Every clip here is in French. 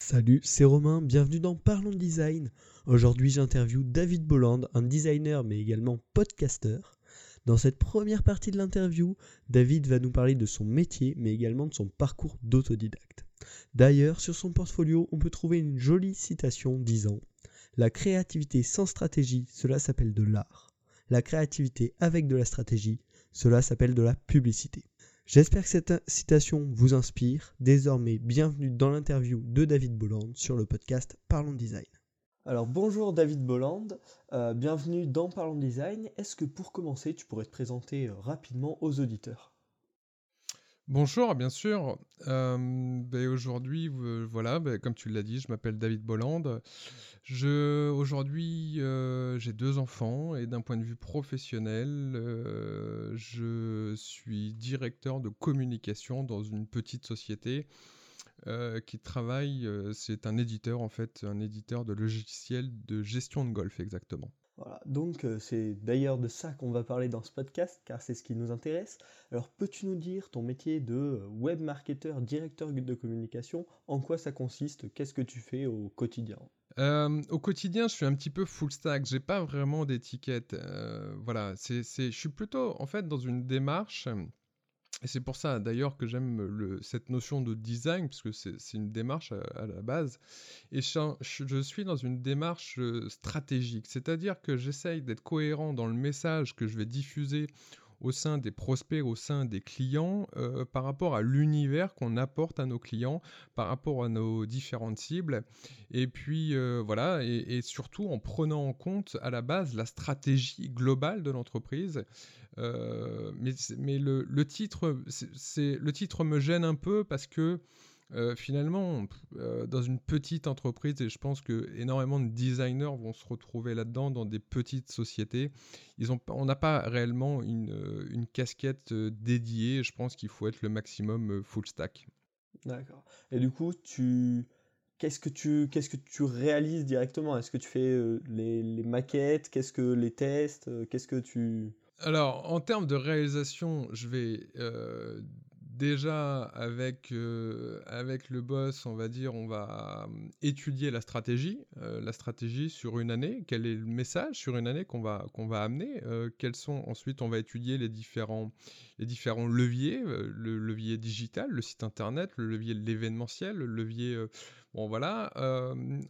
Salut, c'est Romain, bienvenue dans Parlons Design. Aujourd'hui j'interviewe David Bolland, un designer mais également podcasteur. Dans cette première partie de l'interview, David va nous parler de son métier mais également de son parcours d'autodidacte. D'ailleurs, sur son portfolio, on peut trouver une jolie citation disant La créativité sans stratégie, cela s'appelle de l'art. La créativité avec de la stratégie, cela s'appelle de la publicité. J'espère que cette citation vous inspire. Désormais, bienvenue dans l'interview de David Bolland sur le podcast Parlons Design. Alors bonjour David Bolland, euh, bienvenue dans Parlons Design. Est-ce que pour commencer, tu pourrais te présenter euh, rapidement aux auditeurs? Bonjour, bien sûr. Ben, aujourd'hui, voilà, ben, comme tu l'as dit, je m'appelle David Bolland. Aujourd'hui, j'ai deux enfants et d'un point de vue professionnel, je suis directeur de communication dans une petite société qui travaille. c'est un éditeur en fait, un éditeur de logiciels de gestion de golf exactement. Voilà, donc euh, c'est d'ailleurs de ça qu'on va parler dans ce podcast, car c'est ce qui nous intéresse. Alors peux-tu nous dire ton métier de euh, web marketeur, directeur de communication, en quoi ça consiste, qu'est-ce que tu fais au quotidien? Euh, au quotidien, je suis un petit peu full stack. J'ai pas vraiment d'étiquette. voilà, c'est, je suis plutôt en fait dans une démarche et c'est pour ça d'ailleurs que j'aime cette notion de design, puisque c'est une démarche à, la base. Et je, suis dans une démarche euh, stratégique, c'est-à-dire que j'essaye d'être cohérent dans le message que je vais diffuser au sein des prospects, au sein des clients, euh, par rapport à l'univers qu'on apporte à nos clients, par rapport à nos différentes cibles. Et puis euh, voilà, et, surtout en prenant en compte à la base la stratégie globale de l'entreprise. Euh, mais, mais le, le, titre, c'est, le titre me gêne un peu parce que euh, finalement, euh, dans une petite entreprise, et je pense que énormément de designers vont se retrouver là-dedans dans des petites sociétés, ils ont, on n'a pas réellement une, une casquette dédiée. Je pense qu'il faut être le maximum full stack. D'accord. Et du coup, tu qu'est-ce que tu qu'est-ce que tu réalises directement? Est-ce que tu fais les, les, maquettes? Qu'est-ce que les tests? Qu'est-ce que tu alors, en termes de réalisation, je vais euh, déjà avec, euh, avec le boss, on va dire, on va hum, étudier la stratégie, euh, la stratégie sur une année, quel est le message sur une année qu'on va, va amener, quels sont, ensuite on va étudier les différents, les différents leviers, le levier digital, le site internet, le levier de l'événementiel, le levier Bon, voilà.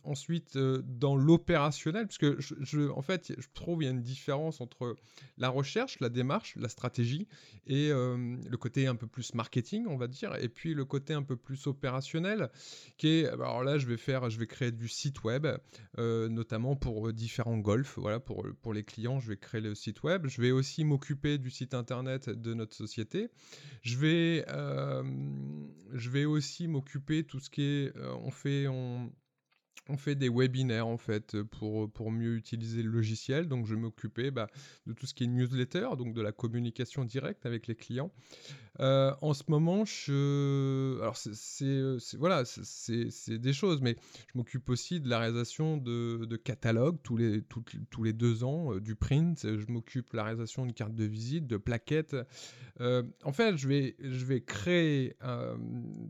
ensuite, dans l'opérationnel, parce que je, en fait, je trouve qu'il y a une différence entre la recherche, la démarche, la stratégie, et le côté un peu plus marketing, on va dire, et puis le côté un peu plus opérationnel, qui est, alors là, je vais faire, je vais créer du site web, notamment pour différents golfs, voilà, pour, pour les clients, je vais créer le site web. Je vais aussi m'occuper du site internet de notre société. Je vais, je vais aussi m'occuper tout ce qui est, on fait on, fait des webinaires en fait pour, pour mieux utiliser le logiciel. Donc je m'occupais bah, de tout ce qui est newsletter, donc de la communication directe avec les clients. Euh, en ce moment, je... alors c'est voilà, c'est des choses, mais je m'occupe aussi de la réalisation de, de catalogues tous les, tous les deux ans, euh, du print. Je m'occupe de la réalisation d'une carte de visite, de plaquettes. Euh, en fait, je vais, je vais créer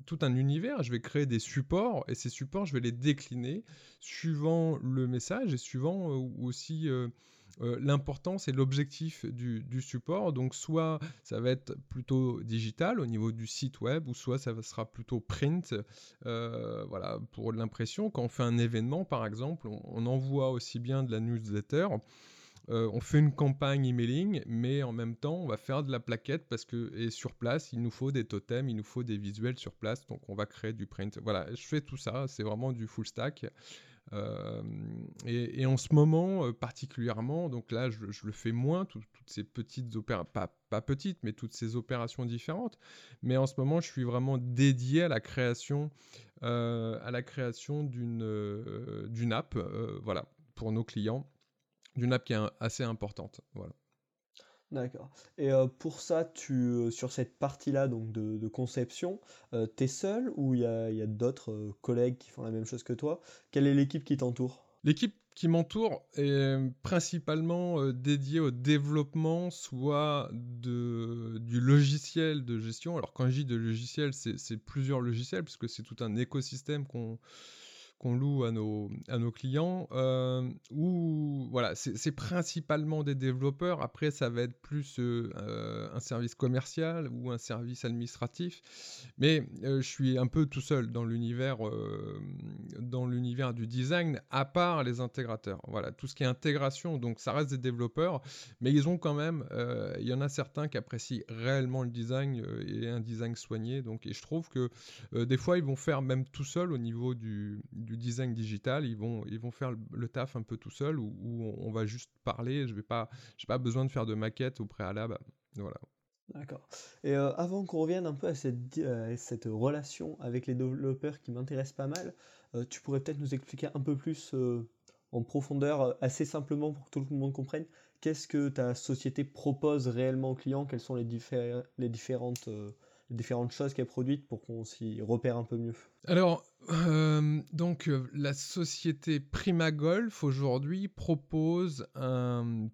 tout un univers, je vais créer des supports, et ces supports, je vais les décliner suivant le message et suivant aussi l'importance et l'objectif du, support. Donc soit ça va être plutôt digital au niveau du site web, ou soit ça sera plutôt print. Voilà, pour l'impression, quand on fait un événement, par exemple, on, envoie aussi bien de la newsletter. Euh, on fait une campagne emailing, mais en même temps, on va faire de la plaquette parce que et sur place, il nous faut des totems, il nous faut des visuels sur place, donc on va créer du print. Voilà, je fais tout ça, c'est vraiment du full stack. Euh, et, en ce moment euh, particulièrement, donc là je, le fais moins, toutes ces petites opérations, pas, petites, mais toutes ces opérations différentes. Mais en ce moment, je suis vraiment dédié à la création, à la création d'une d'une app, voilà, pour nos clients, d'une app qui est assez importante, voilà. D'accord. Et pour ça, tu, sur cette partie-là donc de, conception, tu es seul ou il y a, d'autres collègues qui font la même chose que toi? Quelle est l'équipe qui t'entoure? L'équipe qui m'entoure est principalement dédiée au développement soit de, du logiciel de gestion. Alors quand je dis de logiciel, c'est plusieurs logiciels puisque c'est tout un écosystème qu'on qu'on loue à nos, à nos clients, euh, où voilà, c'est principalement des développeurs. Après, ça va être plus euh, un service commercial ou un service administratif. Mais je suis un peu tout seul dans l'univers dans l'univers du design, à part les intégrateurs. Voilà, tout ce qui est intégration, donc ça reste des développeurs, mais ils ont quand même, il y en a certains qui apprécient réellement le design et un design soigné. Donc, et je trouve que des fois, ils vont faire même tout seul au niveau du design digital, ils vont, ils vont faire le, taf un peu tout seul où, on va juste parler. Je n'ai pas, pas besoin de faire de maquette au préalable. Voilà. D'accord. Et euh, avant qu'on revienne un peu à cette, cette, relation avec les développeurs qui m'intéresse pas mal, euh, tu pourrais peut-être nous expliquer un peu plus euh, en profondeur, assez simplement pour que tout le monde comprenne, qu'est-ce que ta société propose réellement aux clients, quelles sont les, les différentes différentes choses qu'elle produit pour qu'on s'y repère un peu mieux Alors, euh, donc euh, la société Prima Golf aujourd'hui propose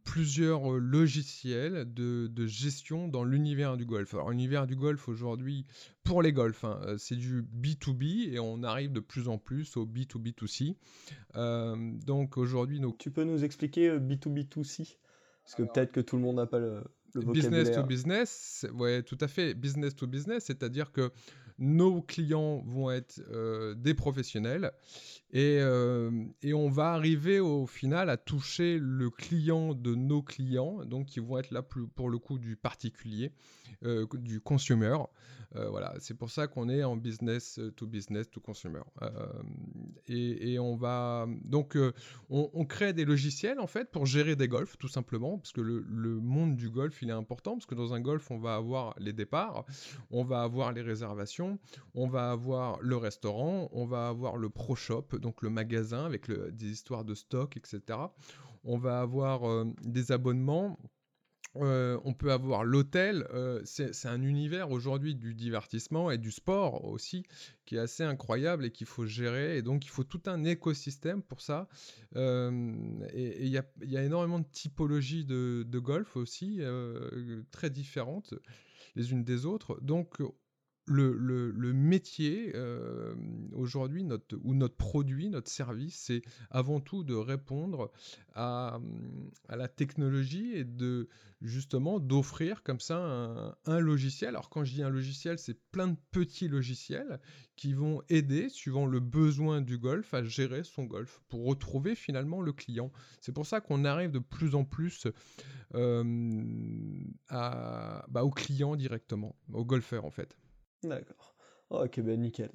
plusieurs logiciels de, gestion dans l'univers du golf. Alors l'univers du golf aujourd'hui, pour les golfs, hein, euh, c'est du B2B et on arrive de plus en plus au B2B2C. donc aujourd'hui, nos... Tu peux nous expliquer B2B2C Parce que peut-être que tout le monde n'a pas le, business to business, ouais, tout à fait. Business to business, c'est-à-dire que nos clients vont être euh, des professionnels et, euh, et, on va arriver au final à toucher le client de nos clients, donc qui vont être là pour le coup du particulier, euh, du consumer. voilà, c'est pour ça qu'on est en business to business to consumer. Et, on va donc on, crée des logiciels en fait pour gérer des golfs tout simplement, parce que le monde du golf il est important, parce que dans un golf on va avoir les départs, on va avoir les réservations on va avoir le restaurant, on va avoir le pro shop, donc le magasin avec des histoires de stock, etc. On va avoir euh, des abonnements. Euh, on peut avoir l'hôtel, euh, c'est un univers aujourd'hui du divertissement et du sport aussi qui est assez incroyable et qu'il faut gérer. Et donc il faut tout un écosystème pour ça. et il y, a, énormément de typologies de, de golf aussi, très différentes les unes des autres. Donc le, métier aujourd'hui, notre, ou notre produit, notre service, c'est avant tout de répondre à, la technologie et de justement d'offrir comme ça un, logiciel. Alors quand je dis un logiciel, c'est plein de petits logiciels qui vont aider, suivant le besoin du golf, à gérer son golf pour retrouver finalement le client. C'est pour ça qu'on arrive de plus en plus euh, bah, au client directement, au golfeur en fait. D'accord. Ok, ben nickel.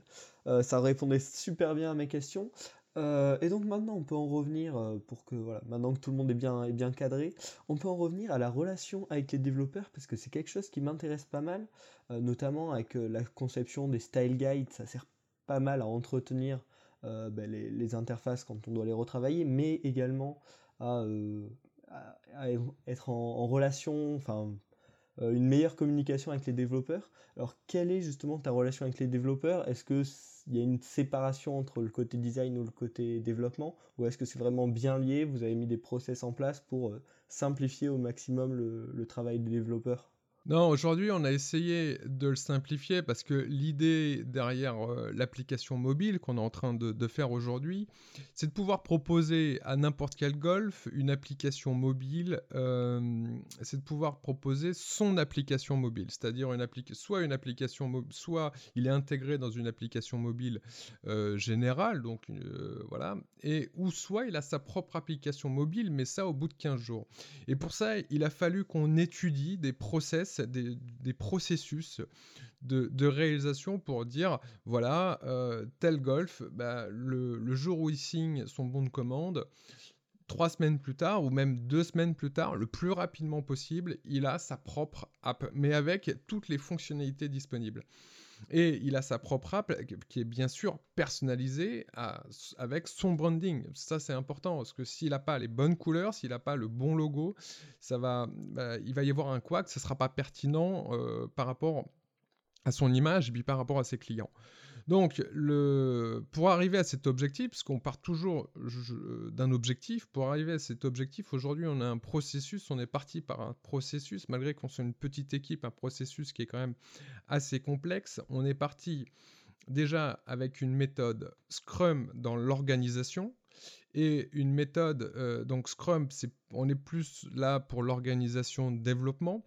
Euh, ça répondait super bien à mes questions. Euh, et donc maintenant, on peut en revenir, euh, pour que, voilà, maintenant que tout le monde est bien, est bien cadré, on peut en revenir à la relation avec les développeurs, parce que c'est quelque chose qui m'intéresse pas mal, notamment avec la conception des style guides, ça sert pas mal à entretenir ben, les, interfaces quand on doit les retravailler, mais également à, être en, relation, enfin une meilleure communication avec les développeurs. Alors, quelle est justement ta relation avec les développeurs? Est-ce qu'il y a une séparation entre le côté design ou le côté développement? Ou est-ce que c'est vraiment bien lié? Vous avez mis des process en place pour euh, simplifier au maximum le travail des développeurs? Non, aujourd'hui, on a essayé de le simplifier parce que l'idée derrière euh, l'application mobile qu'on est en train de, faire aujourd'hui, c'est de pouvoir proposer à n'importe quel golf une application mobile, euh, c'est de pouvoir proposer son application mobile, c'est-à-dire une soit une application mobile, soit il est intégré dans une application mobile euh, générale, donc voilà, et ou soit il a sa propre application mobile, mais ça au bout de 15 jours. Et pour ça, il a fallu qu'on étudie des process des, processus de, réalisation pour dire voilà, euh, tel golf, bah, le, jour où il signe son bon de commande, trois semaines plus tard ou même deux semaines plus tard, le plus rapidement possible, il a sa propre app, mais avec toutes les fonctionnalités disponibles. Et il a sa propre app qui est bien sûr personnalisée avec son branding. Ça, c'est important parce que s'il n'a pas les bonnes couleurs, s'il n'a pas le bon logo, ça va, bah, il va y avoir un couac, ce ne sera pas pertinent euh, par rapport à son image et puis par rapport à ses clients. Donc, pour arriver à cet objectif, parce qu'on part toujours d'un objectif, pour arriver à cet objectif, aujourd'hui, on a un processus, on est parti par un processus, malgré qu'on soit une petite équipe, un processus qui est quand même assez complexe. On est parti déjà avec une méthode Scrum dans l'organisation et une méthode, euh, donc Scrum, on est plus là pour l'organisation développement,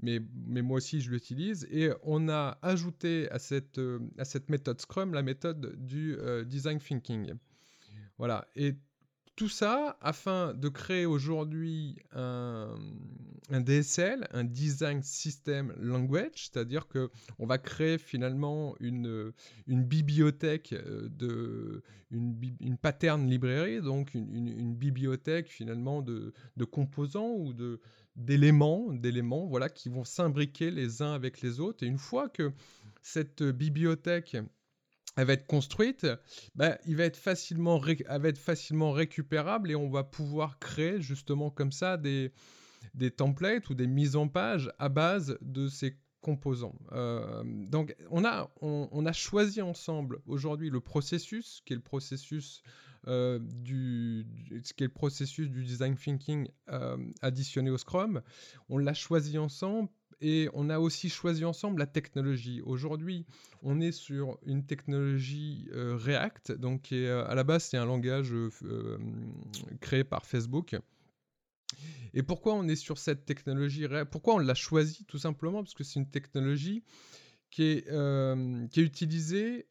mais, mais moi aussi je l'utilise, et on a ajouté à cette, euh, à cette méthode Scrum la méthode du euh, Design Thinking. Voilà, et tout ça afin de créer aujourd'hui un, DSL, un Design System Language, c'est-à-dire que on va créer finalement une, une bibliothèque euh, de une, une pattern librairie, donc une, bibliothèque finalement de, de composants ou de d'éléments, d'éléments, voilà, qui vont s'imbriquer les uns avec les autres. Et une fois que cette bibliothèque elle va être construite, bah, il va être facilement va être facilement récupérable et on va pouvoir créer justement comme ça des, des templates ou des mises en page à base de ces composants. Euh, donc on a, on, a choisi ensemble aujourd'hui le processus, qui est le processus euh, du, qui est le processus du design thinking euh, additionné au Scrum. On l'a choisi ensemble et on a aussi choisi ensemble la technologie. Aujourd'hui, on est sur une technologie React, donc qui est, à la base c'est un langage créé par Facebook. Et pourquoi on est sur cette technologie Pourquoi on l'a choisi Tout simplement parce que c'est une technologie qui est, est utilisée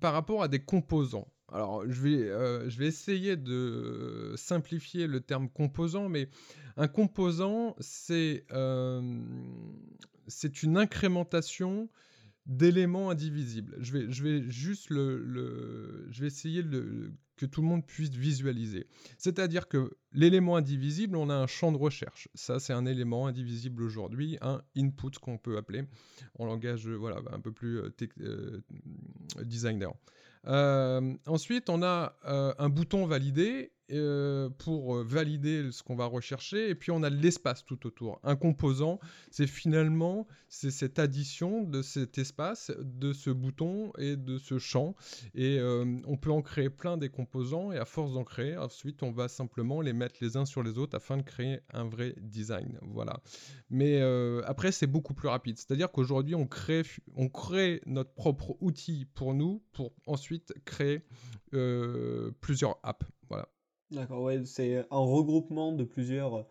par rapport à des composants. Alors, je vais, je vais essayer de simplifier le terme composant, mais un composant, c'est c'est une incrémentation d'éléments indivisibles. Je vais, je vais juste le, je vais essayer que tout le monde puisse visualiser. C'est-à-dire que l'élément indivisible, on a un champ de recherche. Ça, c'est un élément indivisible aujourd'hui, un input qu'on peut appeler en langage voilà, un peu plus euh, euh, designer. Euh, ensuite, on a un bouton validé euh, pour euh, valider ce qu'on va rechercher. Et puis on a l'espace tout autour. Un composant, c'est finalement c'est cette addition de cet espace, de ce bouton et de ce champ. Et euh, on peut en créer plein des composants. Et à force d'en créer, ensuite on va simplement les mettre les uns sur les autres afin de créer un vrai design. Voilà. Mais après c'est beaucoup plus rapide. C'est-à-dire qu'aujourd'hui on crée, on crée notre propre outil pour nous pour ensuite créer plusieurs apps. Voilà. D'accord, ouais, c'est un regroupement de plusieurs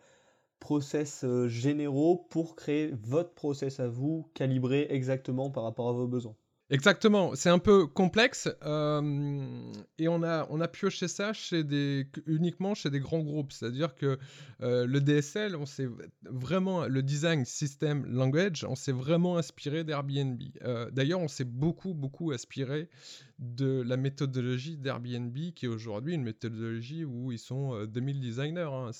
process généraux pour créer votre process à vous, calibré exactement par rapport à vos besoins. Exactement, c'est un peu complexe et on a, on a pioché ça chez des, uniquement chez des grands groupes. C'est-à-dire que le DSL, on s'est vraiment, le Design System Language, on s'est vraiment inspiré d'Airbnb. D'ailleurs, on s'est beaucoup, beaucoup inspiré de la méthodologie d'Airbnb, qui est aujourd'hui une méthodologie où ils sont 2000 euh, designers. Hein.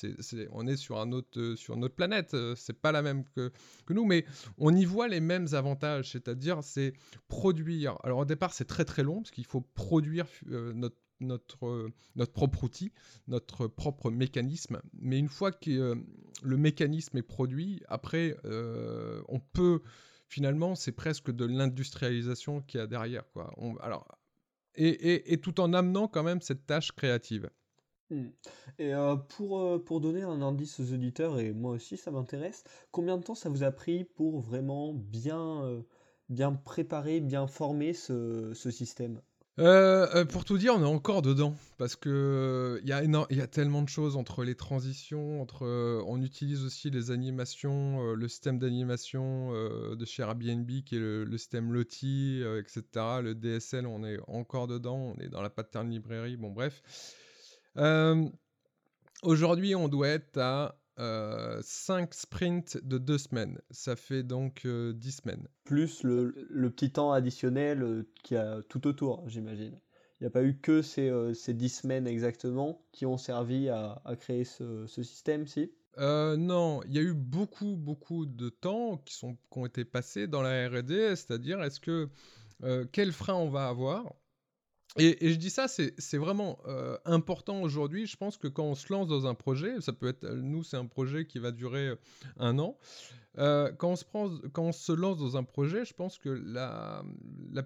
on est sur, un autre, euh, sur notre planète, euh, c'est pas la même que, que, nous, mais on y voit les mêmes avantages, c'est-à-dire c'est produire. Alors au départ, c'est très très long, parce qu'il faut produire notre notre, notre propre outil, notre propre mécanisme. Mais une fois que le mécanisme est produit, après, on peut finalement, c'est presque de l'industrialisation qu'il y a derrière. Quoi. Alors, et, tout en amenant quand même cette tâche créative. Hmm. Et euh, pour, euh, pour donner un indice aux auditeurs, et moi aussi ça m'intéresse, combien de temps ça vous a pris pour vraiment bien, euh, bien préparer, bien former ce système? Euh, euh, pour tout dire, on est encore dedans parce que il y, a tellement de choses entre les transitions, entre euh, on utilise aussi les animations, le système d'animation de chez Airbnb qui est le, système Lottie, etc. Le DSL, on est encore dedans, on est dans la pattern librairie. Bon, bref. Aujourd'hui, on doit être à 5 euh, sprints de 2 semaines. Ça fait donc 10 euh, semaines. Plus le, petit temps additionnel euh, qui a tout autour, j'imagine. Il n'y a pas eu que ces, ces 10 semaines exactement qui ont servi à, créer ce, système, si? Non, il y a eu beaucoup, beaucoup de temps qui, sont, qui ont été passés dans la RD, c'est-à-dire est-ce que quel frein on va avoir? Et, je dis ça, c'est vraiment euh, important aujourd'hui. Je pense que quand on se lance dans un projet, ça peut être, nous, c'est un projet qui va durer euh, un an. euh, quand, on se lance dans un projet, je pense que la,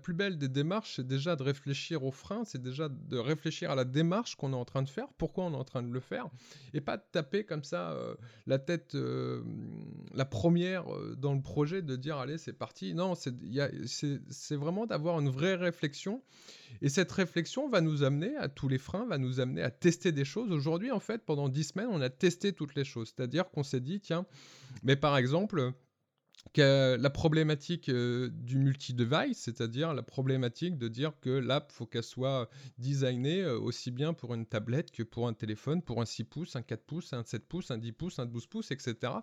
plus belle des démarches, c'est déjà de réfléchir aux freins, c'est déjà de réfléchir à la démarche qu'on est en train de faire, pourquoi on est en train de le faire, et pas de taper comme ça la tête, la première dans le projet, de dire allez, c'est parti. Non, c'est vraiment d'avoir une vraie réflexion. Et cette réflexion va nous amener à tous les freins, va nous amener à tester des choses. Aujourd'hui, en fait, pendant dix semaines, on a testé toutes les choses. C'est-à-dire qu'on s'est dit, tiens, mais par exemple, la problématique du multi-device, c'est-à-dire la problématique de dire que l'app, faut qu'elle soit designée aussi bien pour une tablette que pour un téléphone, pour un 6 pouces, un 4 pouces, un 7 pouces, un 10 pouces, un 12 pouces, etc.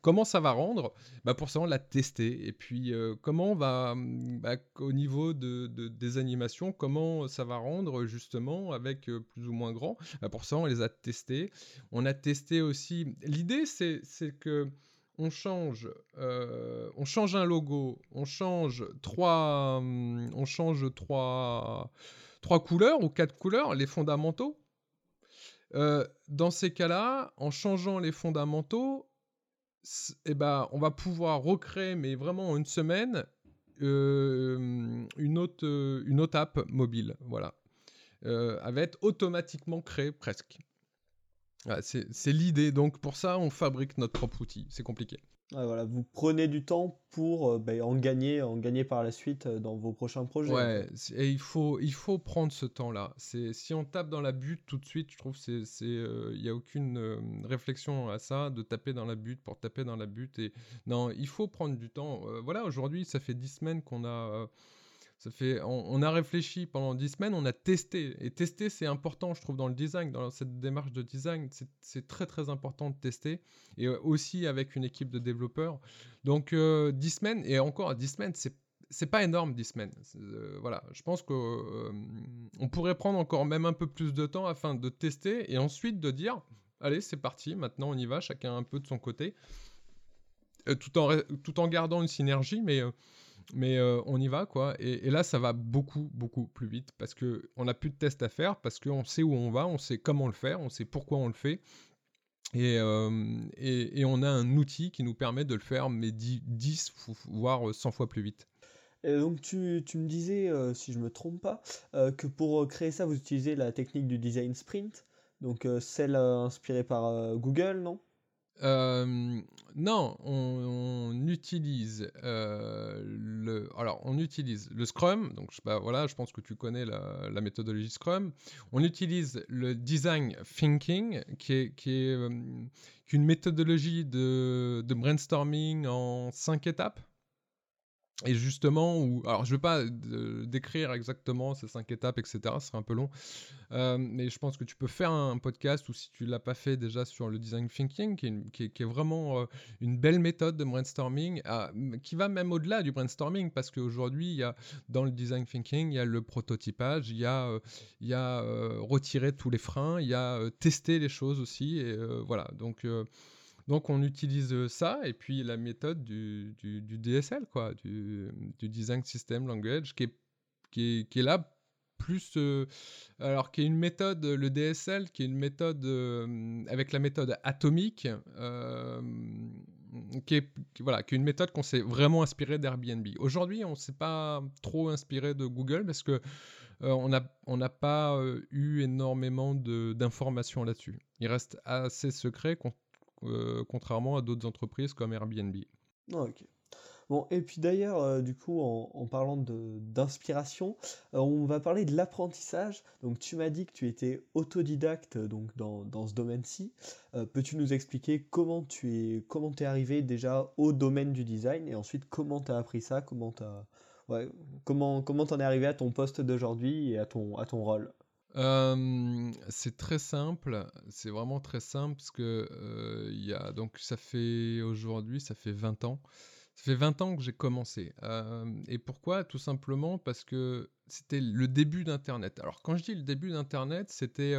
Comment ça va rendre? Bah Pour ça, on l'a testé. Et puis, comment va, bah, au niveau de, des animations, comment ça va rendre justement avec plus ou moins grand? Bah, Pour ça, on les a testés. On a testé aussi. L'idée, c'est que on change, euh, on change un logo, on change trois, hum, on change trois, trois couleurs ou quatre couleurs, les fondamentaux. Euh, dans ces cas-là, en changeant les fondamentaux, eh ben, on va pouvoir recréer, mais vraiment en une semaine, euh, une, autre, une autre app mobile. Voilà. elle va être automatiquement créée presque c'est l'idée. Donc pour ça, on fabrique notre propre outil. C'est compliqué. voilà, vous prenez du temps pour euh, ben, en gagner, en gagner par la suite euh, dans vos prochains projets. Ouais, et il faut, il faut prendre ce temps-là. C'est si on tape dans la butte tout de suite, je trouve c'est, euh, il n'y a aucune réflexion à ça de taper dans la butte pour taper dans la butte. Et non, il faut prendre du temps. voilà, aujourd'hui, ça fait dix semaines qu'on a on, a réfléchi pendant dix semaines, on a testé. Et tester, c'est important, je trouve, dans le design, dans cette démarche de design. C'est très, très important de tester. Et euh, aussi avec une équipe de développeurs. Donc, euh, dix semaines, et encore, dix semaines, c'est c'est pas énorme 10 semaines. Euh, voilà, je pense qu'on on pourrait prendre encore même un peu plus de temps afin de tester et ensuite de dire allez, c'est parti, maintenant on y va, chacun un peu de son côté, tout, en, tout en gardant une synergie, mais mais euh, on y va, quoi. Et, là, ça va beaucoup, beaucoup plus vite parce qu'on n'a plus de tests à faire, parce qu'on sait où on va, on sait comment le faire, on sait pourquoi on le fait. Et, euh, et, on a un outil qui nous permet de le faire, mais 10, voire 100 fois plus vite. Et donc tu, tu, me disais, euh, si je me trompe pas, que pour créer ça, vous utilisez la technique du design sprint, donc celle inspirée par Google, non? Non, on, utilise le. Alors, on utilise le Scrum. Donc, je, voilà, je pense que tu connais la, méthodologie Scrum. On utilise le design thinking, qui est, qui est, une méthodologie de, de brainstorming en cinq étapes. Et justement, où, alors je ne vais pas décrire exactement ces cinq étapes, etc., ce serait un peu long, euh, mais je pense que tu peux faire un, podcast, ou si tu ne l'as pas fait déjà sur le design thinking, qui est, vraiment euh, une belle méthode de brainstorming, qui va même au-delà du brainstorming, parce qu'aujourd'hui, dans le design thinking, il y a le prototypage, il y a, euh, y a retirer tous les freins, il y a tester les choses aussi, et voilà, donc... Donc on utilise ça et puis la méthode du, DSL, quoi, du, Design System Language, qui est, là plus... alors qui est une méthode, le DSL, qui est une méthode avec la méthode atomique, qui, est, voilà, qui est une méthode qu'on s'est vraiment inspiré d'Airbnb. Aujourd'hui, on ne s'est pas trop inspiré de Google parce que on n'a pas eu énormément d'informations là-dessus. Il reste assez secret euh, contrairement à d'autres entreprises comme Airbnb. Ah, ok. Bon, et puis d'ailleurs, euh, du coup, en, parlant d'inspiration, euh, on va parler de l'apprentissage. Donc, tu m'as dit que tu étais autodidacte donc, dans, dans ce domaine-ci. Peux-tu nous expliquer comment tu es, comment es arrivé déjà au domaine du design et ensuite comment tu as appris ça Comment tu ouais, comment comment en es arrivé à ton poste d'aujourd'hui et à ton, à ton rôle? C'est très simple, c'est vraiment très simple parce que, il y a donc ça fait aujourd'hui, ça fait 20 ans. Ça fait 20 ans que j'ai commencé, et pourquoi? Tout simplement parce que c'était le début d'internet. Alors quand je dis le début d'internet, c'était,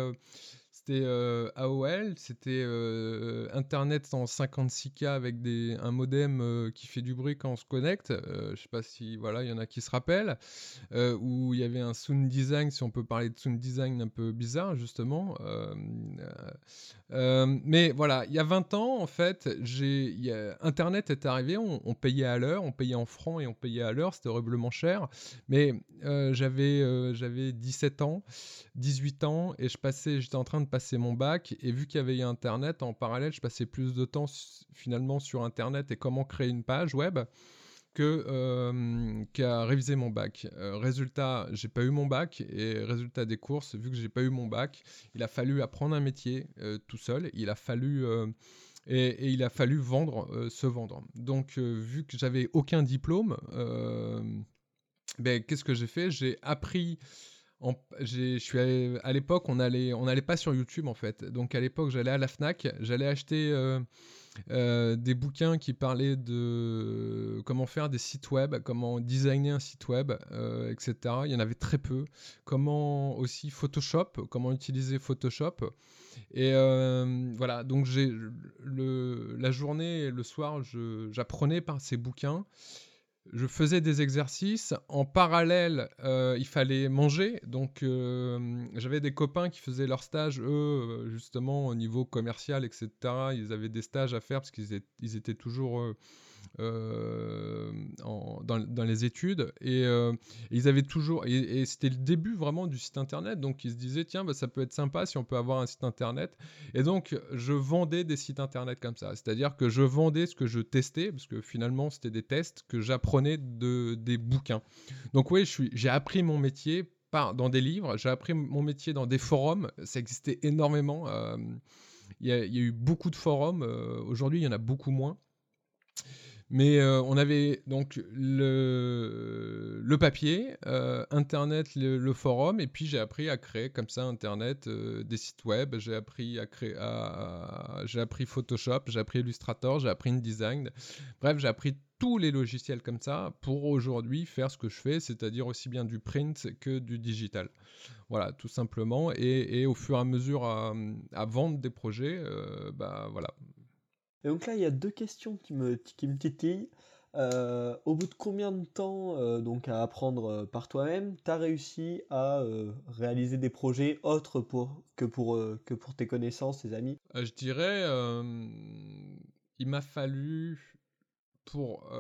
C'était euh, AOL, c'était euh, Internet en 56K avec des, un modem euh, qui fait du bruit quand on se connecte. je sais pas si voilà, il y en a qui se rappellent. où il y avait un sound design, si on peut parler de sound design un peu bizarre justement. Mais voilà, il y a 20 ans en fait, Internet est arrivé, on, payait à l'heure, on payait en francs et on payait à l'heure, c'était horriblement cher. Mais j'avais, j'avais 17 ans, 18 ans et je passais, j'étais en train de passer mon bac et vu qu'il y avait Internet en parallèle, je passais plus de temps finalement sur Internet et comment créer une page web que euh, qu'à réviser mon bac. Euh, résultat, j'ai pas eu mon bac et résultat des courses, vu que j'ai pas eu mon bac, il a fallu apprendre un métier euh, tout seul. Il a fallu et, il a fallu vendre, se vendre. Donc, vu que j'avais aucun diplôme, ben, qu'est-ce que j'ai fait? J'ai appris je suis à l'époque, on n'allait on allait pas sur YouTube en fait. Donc à l'époque, j'allais à la Fnac, j'allais acheter euh, euh, des bouquins qui parlaient de comment faire des sites web, comment designer un site web, euh, etc. Il y en avait très peu. Comment aussi Photoshop, comment utiliser Photoshop. Et voilà, donc j'ai la journée et le soir, j'apprenais par ces bouquins je faisais des exercices. En parallèle, euh, il fallait manger. Donc, euh, j'avais des copains qui faisaient leur stage, eux, euh, justement, au niveau commercial, etc. Ils avaient des stages à faire parce qu'ils étaient, étaient, toujours euh, dans, les études. Et, euh, ils avaient toujours. Et, c'était le début vraiment du site internet. Donc ils se disaient, tiens, bah, ça peut être sympa si on peut avoir un site internet. Et donc je vendais des sites internet comme ça. C'est-à-dire que je vendais ce que je testais, parce que finalement c'était des tests que j'apprenais de, des bouquins. Donc oui, j'ai appris mon métier par, dans des livres, j'ai appris mon métier dans des forums. Ça existait énormément. Euh, il y, a eu beaucoup de forums. Aujourd'hui, il y en a beaucoup moins. Mais euh, on avait donc le, papier, euh, Internet, le, forum, et puis j'ai appris à créer comme ça Internet, euh, des sites web. J'ai appris à créer, j'ai appris Photoshop, j'ai appris Illustrator, j'ai appris InDesign. Bref, j'ai appris tous les logiciels comme ça pour aujourd'hui faire ce que je fais, c'est-à-dire aussi bien du print que du digital. Voilà, tout simplement. Et, au fur et à mesure à, à vendre des projets, bah voilà, et donc là, il y a deux questions qui me, qui me titillent. Euh, au bout de combien de temps euh, donc à apprendre euh, par toi-même, tu as réussi à réaliser des projets autres pour, que, pour, que pour tes connaissances, tes amis? Je dirais, il m'a fallu pour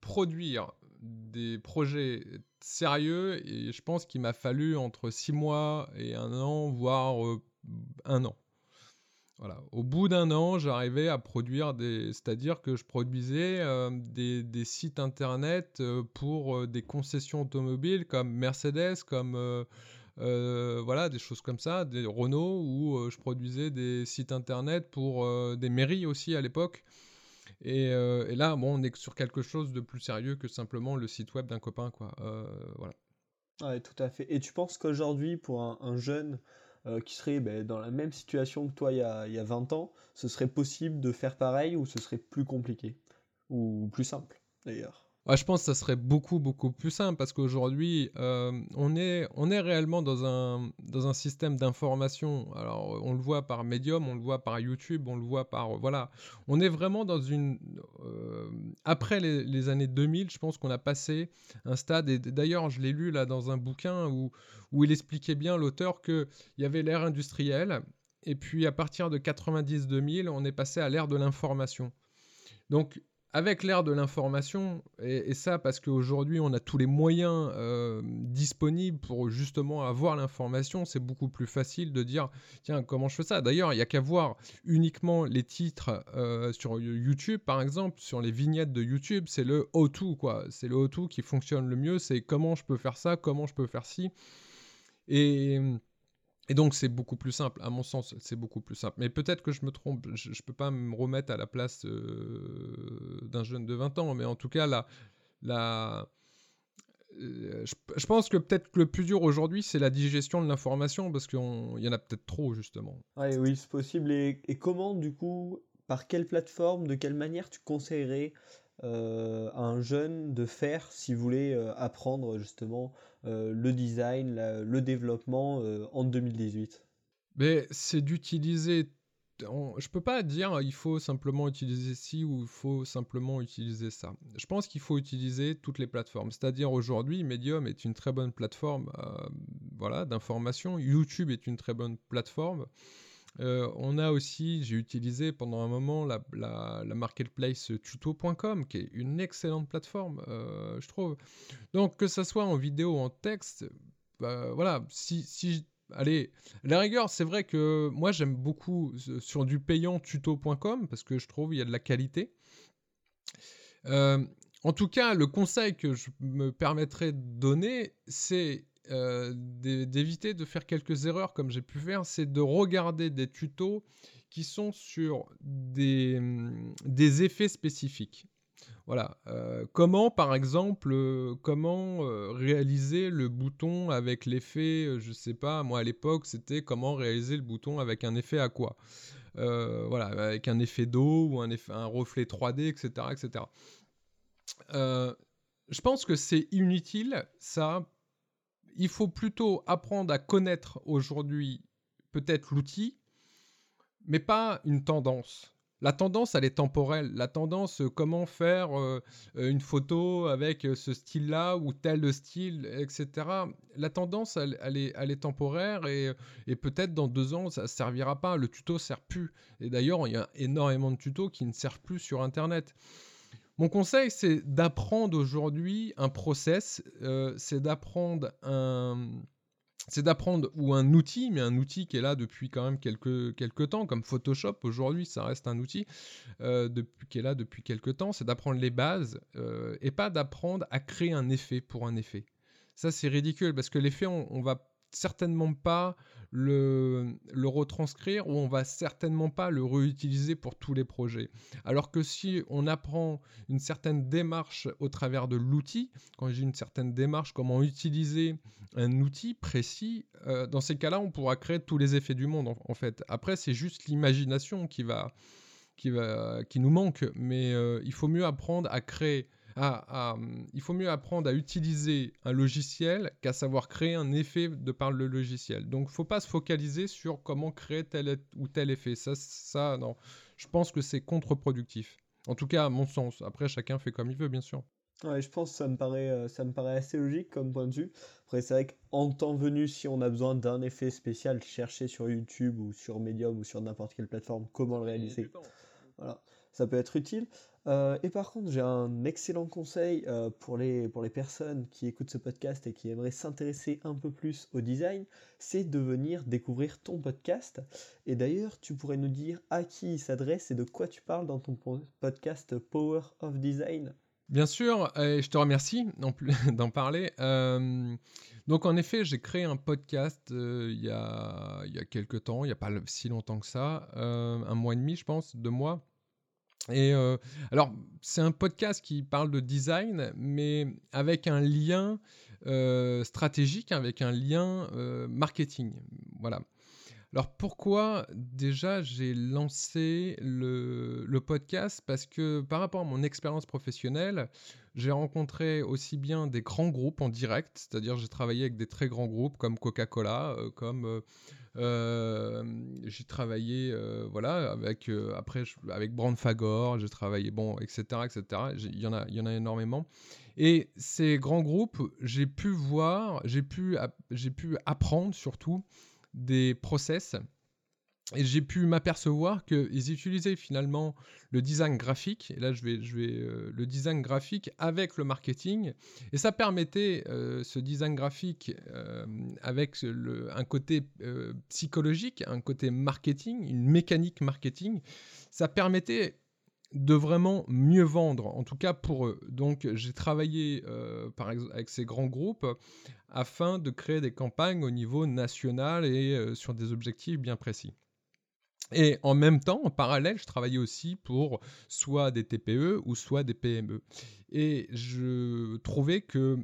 produire des projets sérieux, et je pense qu'il m'a fallu entre six mois et un an, voire un an. Voilà. Au bout d'un an, j'arrivais à produire des, c'est-à-dire que je produisais euh, des, des, sites internet euh, pour euh, des concessions automobiles comme Mercedes, comme voilà des choses comme ça, des Renault, où je produisais des sites internet pour des mairies aussi à l'époque. Et, et, là, bon, on est sur quelque chose de plus sérieux que simplement le site web d'un copain, quoi. voilà. Ouais, tout à fait. Et tu penses qu'aujourd'hui, pour un, un jeune euh, qui serait ben, dans la même situation que toi il y, a, il y a 20 ans, ce serait possible de faire pareil ou ce serait plus compliqué? Ou plus simple d'ailleurs? Je pense que ça serait beaucoup, beaucoup plus simple parce qu'aujourd'hui, euh, on, est, on est réellement dans un, dans un système d'information. Alors, on le voit par Medium, on le voit par YouTube, on le voit par. Voilà. On est vraiment dans une. Euh, après les, années 2000, je pense qu'on a passé un stade. Et d'ailleurs, je l'ai lu là dans un bouquin où, où il expliquait bien, l'auteur, qu'il y avait l'ère industrielle. Et puis, à partir de 90-2000, on est passé à l'ère de l'information. Donc, avec l'ère de l'information, et, ça parce qu'aujourd'hui on a tous les moyens euh, disponibles pour justement avoir l'information, c'est beaucoup plus facile de dire tiens comment je fais ça? D'ailleurs il n'y a qu'à voir uniquement les titres euh, sur YouTube par exemple, sur les vignettes de YouTube, c'est le how-to quoi, c'est le how-to qui fonctionne le mieux, c'est comment je peux faire ça, comment je peux faire ci. Et et donc c'est beaucoup plus simple, à mon sens, c'est beaucoup plus simple. Mais peut-être que je me trompe, je ne peux pas me remettre à la place euh, d'un jeune de 20 ans, mais en tout cas, la, la, euh, je, pense que peut-être que le plus dur aujourd'hui, c'est la digestion de l'information, parce qu'il y en a peut-être trop, justement. oui, c'est possible. Et, comment, du coup, par quelle plateforme, de quelle manière tu conseillerais euh, à un jeune de faire s'il voulait apprendre justement euh, le design, le développement euh, en 2018 Mais c'est d'utiliser je peux pas dire il faut simplement utiliser ci ou il faut simplement utiliser ça. Je pense qu'il faut utiliser toutes les plateformes. C'est-à-dire aujourd'hui, Medium est une très bonne plateforme euh, voilà, d'information. YouTube est une très bonne plateforme. On a aussi, j'ai utilisé pendant un moment la, la, marketplace tuto.com, qui est une excellente plateforme, je trouve. Donc que ce soit en vidéo en texte, bah, voilà, si, si allez, la rigueur, c'est vrai que moi j'aime beaucoup sur du payant tuto.com parce que je trouve il y a de la qualité. En tout cas, le conseil que je me permettrais de donner, c'est euh, d'éviter de faire quelques erreurs comme j'ai pu faire, c'est de regarder des tutos qui sont sur des, des effets spécifiques. Voilà. Euh, comment, par exemple, euh, comment réaliser le bouton avec l'effet, je sais pas, moi à l'époque, c'était comment réaliser le bouton avec un effet à quoi? Voilà, avec un effet d'eau ou un, effet, un reflet 3D, etc. etc. je pense que c'est inutile, ça. Il faut plutôt apprendre à connaître aujourd'hui peut-être l'outil, mais pas une tendance. La tendance, elle est temporelle. La tendance, euh, comment faire euh, euh, une photo avec ce style-là ou tel style, etc. La tendance, elle, est, temporaire et, peut-être dans deux ans, ça ne servira pas. Le tuto ne sert plus. Et d'ailleurs, il y a énormément de tutos qui ne servent plus sur Internet. Mon conseil, c'est d'apprendre aujourd'hui un process, c'est d'apprendre un ou un outil, mais un outil qui est là depuis quand même quelques, temps, comme Photoshop aujourd'hui, ça reste un outil euh, qui est là depuis quelques temps, c'est d'apprendre les bases euh, et pas d'apprendre à créer un effet pour un effet. Ça, c'est ridicule parce que l'effet, on va certainement pas le, retranscrire ou on va certainement pas le réutiliser pour tous les projets. Alors que si on apprend une certaine démarche au travers de l'outil, quand j'ai une certaine démarche, comment utiliser un outil précis, euh, dans ces cas-là, on pourra créer tous les effets du monde en, fait. Après, c'est juste l'imagination qui va, qui va, qui nous manque, mais euh, il faut mieux apprendre à créer il faut mieux apprendre à utiliser un logiciel qu'à savoir créer un effet de par le logiciel. Donc, faut pas se focaliser sur comment créer tel ou tel effet. Ça, ça, non. Je pense que c'est contre-productif. En tout cas, à mon sens. Après, chacun fait comme il veut, bien sûr. Ouais, je pense que ça me paraît, euh, ça me paraît assez logique comme point de vue. Après, c'est vrai qu'en temps venu, si on a besoin d'un effet spécial, chercher sur YouTube ou sur Medium ou sur n'importe quelle plateforme comment le réaliser? Voilà, ça peut être utile. Euh, et par contre, j'ai un excellent conseil euh, pour, les, pour les personnes qui écoutent ce podcast et qui aimeraient s'intéresser un peu plus au design, c'est de venir découvrir ton podcast. Et d'ailleurs, tu pourrais nous dire à qui il s'adresse et de quoi tu parles dans ton podcast Power of Design. Bien sûr, et je te remercie d'en parler. Euh, donc en effet, j'ai créé un podcast il, y a, il y a quelques temps, il n'y a pas si longtemps que ça, un mois et demi je pense, deux mois. Et euh, alors, c'est un podcast qui parle de design, mais avec un lien euh, stratégique, avec un lien euh, marketing. Voilà. Alors pourquoi déjà j'ai lancé le, le, podcast? Parce que par rapport à mon expérience professionnelle, j'ai rencontré aussi bien des grands groupes en direct, c'est-à-dire j'ai travaillé avec des très grands groupes comme Coca-Cola, comme j'ai travaillé, euh, voilà, avec euh, après avec Brandfagor, j'ai travaillé, bon, etc., etc. Il y en a, il y en a énormément. Et ces grands groupes, j'ai pu voir, j'ai pu, j'ai pu apprendre surtout des process et j'ai pu m'apercevoir qu'ils utilisaient finalement le design graphique, et là je vais, euh, le design graphique avec le marketing, et ça permettait euh, ce design graphique euh, avec un côté psychologique, un côté marketing, une mécanique marketing, ça permettait de vraiment mieux vendre, en tout cas pour eux. Donc j'ai travaillé avec ces grands groupes afin de créer des campagnes au niveau national et sur des objectifs bien précis. Et en même temps, en parallèle, je travaillais aussi pour soit des TPE ou soit des PME. Et je trouvais que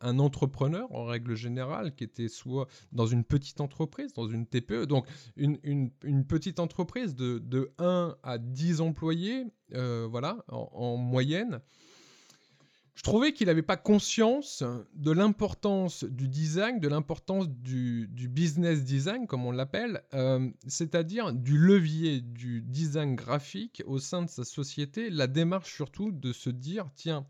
un entrepreneur, en règle générale, qui était soit dans une petite entreprise, dans une TPE, donc une, une, petite entreprise de, de, 1 à 10 employés, euh, voilà, en, moyenne, je trouvais qu'il n'avait pas conscience de l'importance du design, de l'importance du, business design, comme on l'appelle, euh, c'est-à-dire du levier du design graphique au sein de sa société, la démarche surtout de se dire, tiens,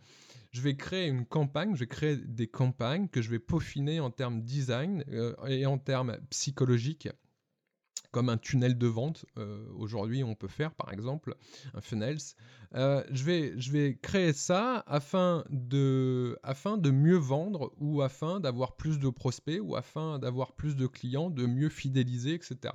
je vais créer une campagne, je vais créer des campagnes que je vais peaufiner en termes design euh, et en termes psychologiques comme un tunnel de vente. Euh, aujourd'hui, on peut faire par exemple un funnels. Euh, je, vais, créer ça afin de, afin de mieux vendre ou afin d'avoir plus de prospects ou afin d'avoir plus de clients, de mieux fidéliser, etc.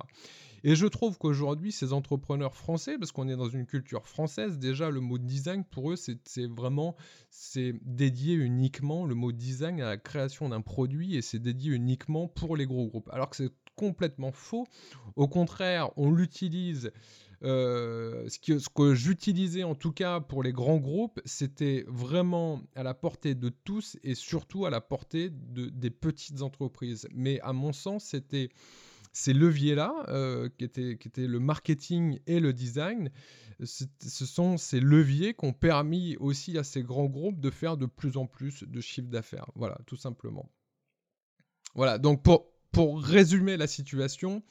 Et je trouve qu'aujourd'hui, ces entrepreneurs français, parce qu'on est dans une culture française, déjà le mot design, pour eux, c'est vraiment, c'est dédié uniquement, le mot design à la création d'un produit et c'est dédié uniquement pour les gros groupes. Alors que c'est complètement faux. Au contraire, on l'utilise. Euh, ce, que, j'utilisais en tout cas pour les grands groupes, c'était vraiment à la portée de tous et surtout à la portée de, des petites entreprises. Mais à mon sens, c'était ces leviers-là, euh, qui, étaient, qui étaient le marketing et le design, ce sont ces leviers qui ont permis aussi à ces grands groupes de faire de plus en plus de chiffre d'affaires. Voilà, tout simplement. Voilà, donc pour, pour résumer la situation,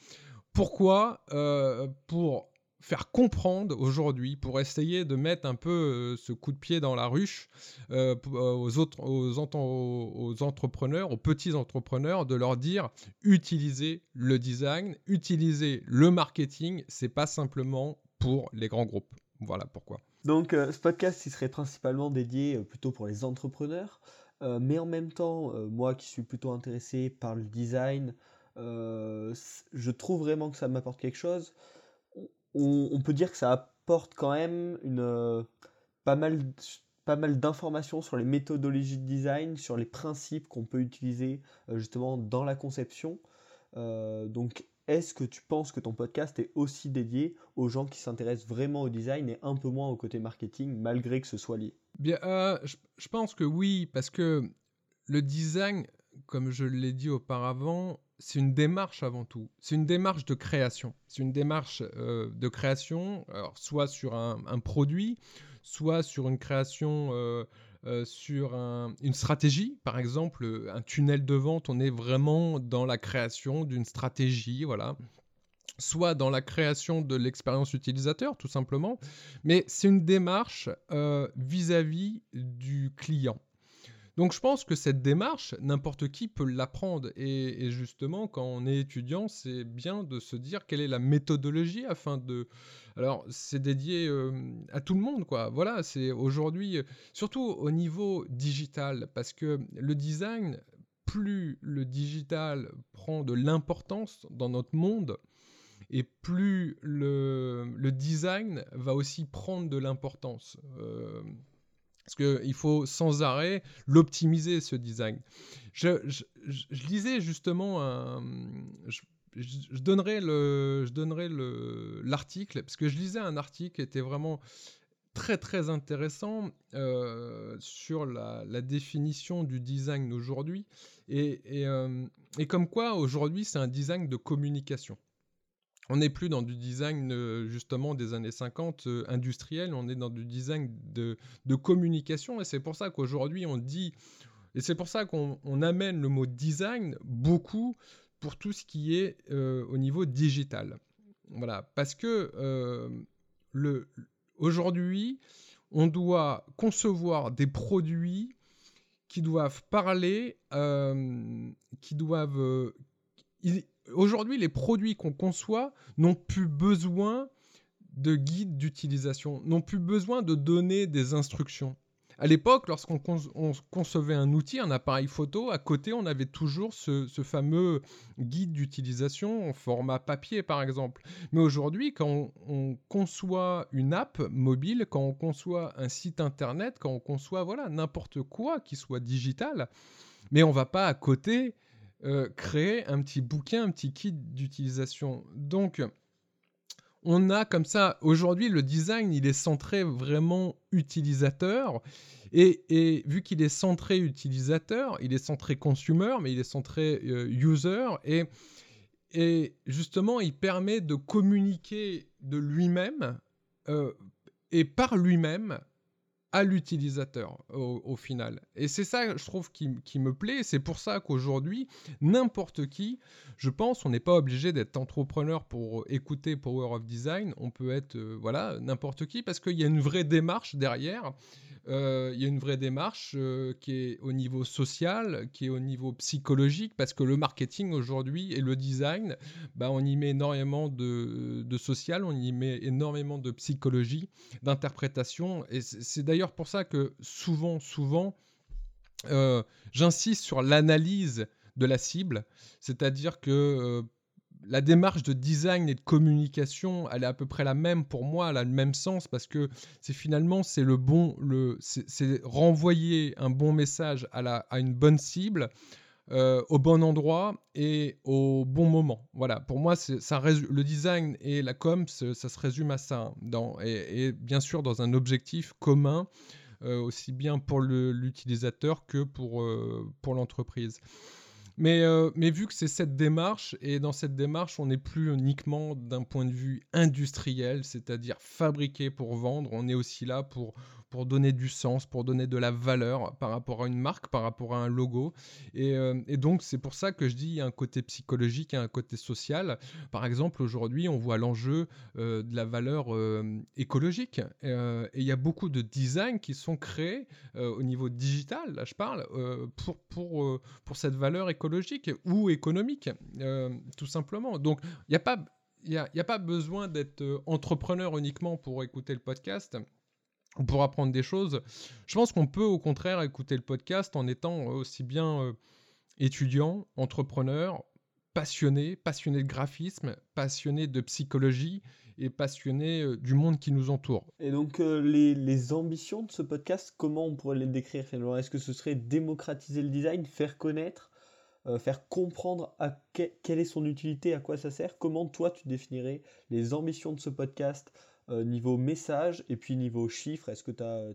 pourquoi euh, Pour faire comprendre aujourd'hui, pour essayer de mettre un peu euh, ce coup de pied dans la ruche euh, aux, autres, aux, entrepreneurs, aux petits entrepreneurs, de leur dire utilisez le design, utilisez le marketing, c'est pas simplement pour les grands groupes. Voilà pourquoi. Donc ce podcast, serait principalement dédié plutôt pour les entrepreneurs. Euh, mais en même temps, euh, moi qui suis plutôt intéressé par le design, euh, je trouve vraiment que ça m'apporte quelque chose. On, peut dire que ça apporte quand même une, pas mal, pas mal d'informations sur les méthodologies de design, sur les principes qu'on peut utiliser justement dans la conception. donc est-ce que tu penses que ton podcast est aussi dédié aux gens qui s'intéressent vraiment au design et un peu moins au côté marketing, malgré que ce soit lié? Bien, euh, je, pense que oui, parce que le design, comme je l'ai dit auparavant, c'est une démarche avant tout. C'est une démarche de création. C'est une démarche euh, de création, soit sur un, produit, soit sur une création euh, sur une stratégie, par exemple, un tunnel de vente, on est vraiment dans la création d'une stratégie, voilà soit dans la création de l'expérience utilisateur, tout simplement, mais c'est une démarche euh, vis-à-vis du client. Donc je pense que cette démarche, n'importe qui peut l'apprendre. Et, justement, quand on est étudiant, c'est bien de se dire quelle est la méthodologie afin de... Alors c'est dédié euh, à tout le monde, quoi. Voilà, c'est aujourd'hui, surtout au niveau digital, parce que le design, plus le digital prend de l'importance dans notre monde, et plus le, design va aussi prendre de l'importance. Euh, parce qu'il faut sans arrêt l'optimiser, ce design. Je, lisais justement un... Je, donnerai le, je donnerai l'article parce que je lisais un article qui était vraiment très très intéressant euh, sur la, définition du design aujourd'hui et, euh, et comme quoi aujourd'hui c'est un design de communication on n'est plus dans du design euh, justement des années 50 euh, industriel, on est dans du design de, communication. Et c'est pour ça qu'aujourd'hui on dit, et c'est pour ça qu'on amène le mot design beaucoup pour tout ce qui est euh, au niveau digital. Voilà, parce que le, aujourd'hui on doit concevoir des produits qui doivent parler, qui doivent aujourd'hui, les produits qu'on conçoit n'ont plus besoin de guides d'utilisation, n'ont plus besoin de donner des instructions. À l'époque, lorsqu'on concevait un outil, un appareil photo, à côté, on avait toujours ce, fameux guide d'utilisation en format papier, par exemple. Mais aujourd'hui, quand on, conçoit une app mobile, quand on conçoit un site internet, quand on conçoit voilà n'importe quoi qui soit digital, mais on va pas à côté euh, créer un petit bouquin, un petit kit d'utilisation. Donc, on a comme ça, aujourd'hui, le design, il est centré vraiment utilisateur. Et, vu qu'il est centré utilisateur, il est centré consumer, mais il est centré euh, user. Et, et, justement, il permet de communiquer de lui-même euh, et par lui-même à l'utilisateur au, final. Et c'est ça, je trouve, qui, qui me plaît. C'est pour ça qu'aujourd'hui, n'importe qui, je pense, on n'est pas obligé d'être entrepreneur pour écouter Power of Design. On peut être, euh, voilà, n'importe qui, parce qu'il y a une vraie démarche derrière. Euh, il y a une vraie démarche euh, qui est au niveau social, qui est au niveau psychologique, parce que le marketing aujourd'hui et le design, bah, on y met énormément de, de, social, on y met énormément de psychologie, d'interprétation. Et c'est d'ailleurs pour ça que souvent, souvent, euh, j'insiste sur l'analyse de la cible, c'est-à-dire que la démarche de design et de communication, elle est à peu près la même pour moi, elle a le même sens parce que c'est finalement c'est le bon, le, c'est renvoyer un bon message à, la, à une bonne cible. Euh, au bon endroit et au bon moment. Voilà, pour moi, ça le design et la com, ça se résume à ça, hein, et, bien sûr dans un objectif commun, euh, aussi bien pour l'utilisateur que pour, euh, pour l'entreprise. Mais, euh, mais vu que c'est cette démarche, et dans cette démarche, on n'est plus uniquement d'un point de vue industriel, c'est-à-dire fabriquer pour vendre, on est aussi là pour, pour donner du sens, pour donner de la valeur par rapport à une marque, par rapport à un logo. Et, euh, donc, c'est pour ça que je dis il y a un côté psychologique et un côté social. Par exemple, aujourd'hui, on voit l'enjeu euh, de la valeur euh, écologique. et il y a beaucoup de designs qui sont créés au niveau digital, là je parle, pour, pour, pour cette valeur écologique ou économique, tout simplement. Donc, il a. Il n'y a, a, pas besoin d'être entrepreneur uniquement pour écouter le podcast pour apprendre des choses. Je pense qu'on peut au contraire écouter le podcast en étant aussi bien euh, étudiant, entrepreneur, passionné, passionné de graphisme, passionné de psychologie et passionné euh, du monde qui nous entoure. Et donc euh, les, ambitions de ce podcast, comment on pourrait les décrire finalement Est-ce que ce serait démocratiser le design, faire connaître, faire comprendre à quelle est son utilité, à quoi ça sert? Comment toi tu définirais les ambitions de ce podcast euh, niveau message et puis niveau chiffres, est-ce que tu as,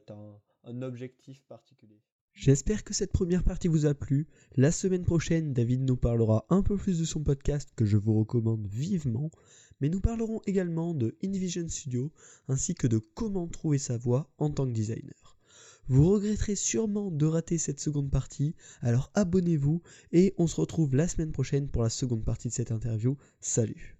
un, objectif particulier? J'espère que cette première partie vous a plu. La semaine prochaine, David nous parlera un peu plus de son podcast que je vous recommande vivement, mais nous parlerons également de InVision Studio ainsi que de comment trouver sa voix en tant que designer. Vous regretterez sûrement de rater cette seconde partie, alors abonnez-vous et on se retrouve la semaine prochaine pour la seconde partie de cette interview. Salut